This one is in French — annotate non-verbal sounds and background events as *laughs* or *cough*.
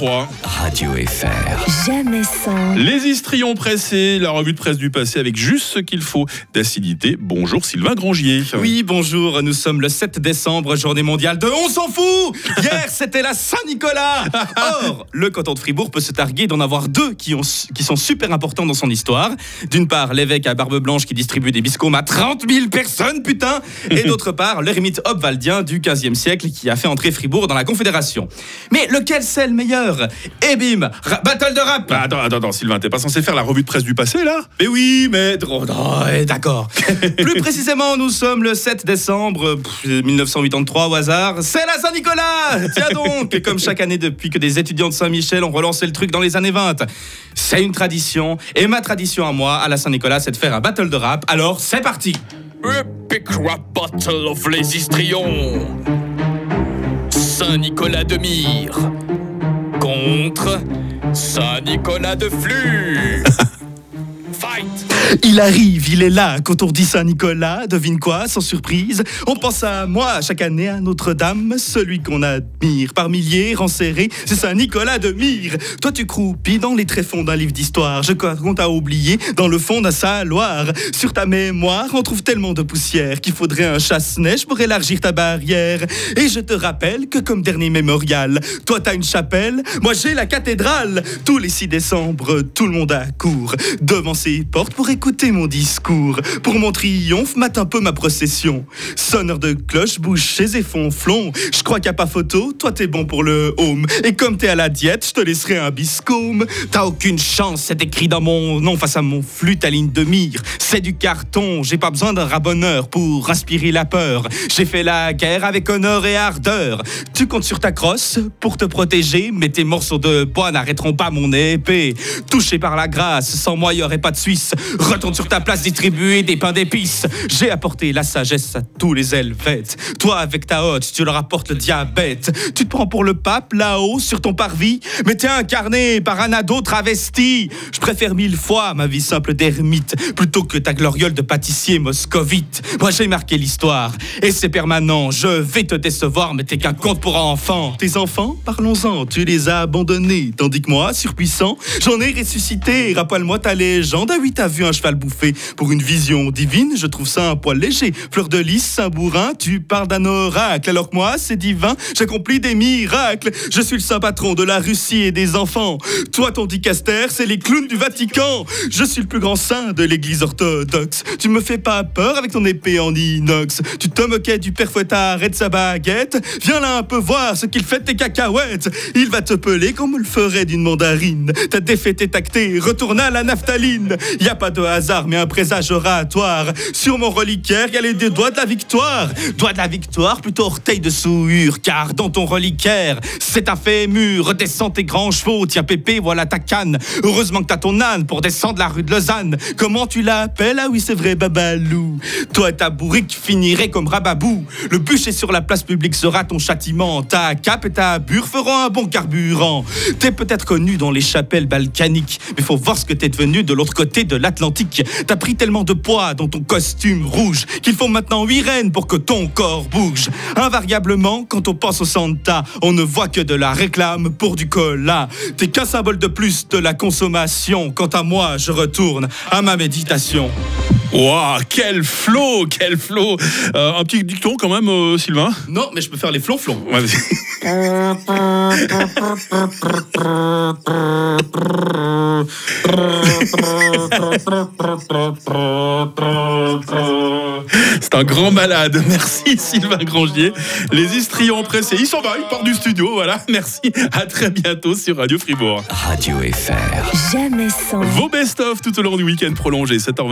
黄 Radio FR. Jamais sans. Les histrions pressés, la revue de presse du passé avec juste ce qu'il faut d'acidité. Bonjour Sylvain Grangier. Oui, bonjour, nous sommes le 7 décembre, journée mondiale de On s'en fout Hier, *laughs* c'était la Saint-Nicolas Or, le canton de Fribourg peut se targuer d'en avoir deux qui, ont, qui sont super importants dans son histoire. D'une part, l'évêque à barbe blanche qui distribue des biscombes à 30 000 personnes, putain Et *laughs* d'autre part, l'ermite obwaldien du 15e siècle qui a fait entrer Fribourg dans la Confédération. Mais lequel c'est le meilleur? Et bim ra- Battle de rap Bah, attends, attends, attends, Sylvain, t'es pas censé faire la revue de presse du passé là? Mais oui, mais oh, d'accord. *laughs* Plus précisément, nous sommes le 7 décembre pff, 1983 au hasard. C'est la Saint-Nicolas Tiens donc, comme chaque année depuis que des étudiants de Saint-Michel ont relancé le truc dans les années 20. C'est une tradition, et ma tradition à moi, à la Saint-Nicolas, c'est de faire un battle de rap. Alors, c'est parti Epic Rap Battle of les histrions. Saint-Nicolas de Myre contre Saint-Nicolas de Flux. *laughs* Fight Il arrive, il est là. Quand on dit Saint-Nicolas, devine quoi, sans surprise On pense à moi chaque année à Notre-Dame, celui qu'on admire par milliers, enserré, c'est Saint-Nicolas de Myre. Toi, tu croupis dans les tréfonds d'un livre d'histoire. Je qu'on t'a oublié dans le fond d'un saloir. Sur ta mémoire, on trouve tellement de poussière qu'il faudrait un chasse-neige pour élargir ta barrière. Et je te rappelle que comme dernier mémorial, toi t'as une chapelle, moi j'ai la cathédrale. Tous les 6 décembre, tout le monde accourt devant ses portes pour écouter mon discours. Pour mon triomphe, mate un peu ma procession. Sonneur de cloche, bouchées et fonflons. Je crois a pas photo, toi t'es bon pour le home. Et comme t'es à la diète, je te laisserai un biscombe. T'as aucune chance, c'est écrit dans mon nom face à mon flûte à ligne de mire. C'est du carton, j'ai pas besoin d'un rabonneur pour inspirer la peur. J'ai fait la guerre avec honneur et ardeur. Tu comptes sur ta crosse pour te protéger, mais tes morceaux de bois n'arrêteront pas mon épée. Touché par la grâce, sans moi y aurait pas de Suisse. Retourne sur ta place, distribuer des pains d'épices. J'ai apporté la sagesse à tous les Helvètes. Toi, avec ta hotte, tu leur apportes le diabète. Tu te prends pour le pape là-haut sur ton parvis, mais t'es incarné par un ado travesti. Je préfère mille fois ma vie simple d'ermite plutôt que ta gloriole de pâtissier moscovite. Moi, j'ai marqué l'histoire et c'est permanent. Je vais te décevoir, mais t'es qu'un conte pour enfants. Tes enfants, parlons-en, tu les as abandonnés, tandis que moi, surpuissant, j'en ai ressuscité. Rappelle-moi ta légende. Ah oui, t'as vu un cheval bouffer pour une vision divine. Je trouve ça un poil léger. Fleur de lys, Saint-Bourrin, tu parles d'un oracle. Alors que moi, c'est divin, j'accomplis des miracles. Je suis le saint patron de la Russie et des enfants. Toi, ton dicaster, c'est les clowns du Vatican. Je suis le plus grand saint de l'église orthodoxe. Tu me fais pas peur avec ton épée en inox. Tu te moquais du père fouettard et de sa baguette. Viens là un peu voir ce qu'il fait de tes cacahuètes. Il va te peler comme le ferait d'une mandarine. Ta défaite est actée, retourne à la naphtaline. Y pas de hasard, mais un présage oratoire. Sur mon reliquaire, y a les deux doigts de la victoire. Doigts de la victoire, plutôt orteil de souillure, car dans ton reliquaire, c'est un fémur. Descends tes grands chevaux, tiens pépé, voilà ta canne. Heureusement que t'as ton âne pour descendre la rue de Lausanne. Comment tu l'appelles? Ah oui, c'est vrai, Babalou. Toi et ta bourrique finiraient comme Rababou. Le bûcher sur la place publique sera ton châtiment. Ta cape et ta bure feront un bon carburant. T'es peut-être connu dans les chapelles balkaniques, mais faut voir ce que t'es devenu de l'autre côté de l'Atlantique. T'as pris tellement de poids dans ton costume rouge qu'il faut maintenant huit reines pour que ton corps bouge. Invariablement, quand on pense au Santa, on ne voit que de la réclame pour du cola. T'es qu'un symbole de plus de la consommation. Quant à moi, je retourne à ma méditation. Waouh, quel flow, quel flow Euh, Un petit dicton quand même, euh, Sylvain Non, mais je peux faire les flonflons. Ouais, vas-y. C'est un grand malade. Merci Sylvain Grangier. Les histrions pressés, ils s'en va, ils partent du studio. Voilà, merci. À très bientôt sur Radio Fribourg. Radio FR. Jamais sans. Vos best-of tout au long du week-end prolongé, 7h20.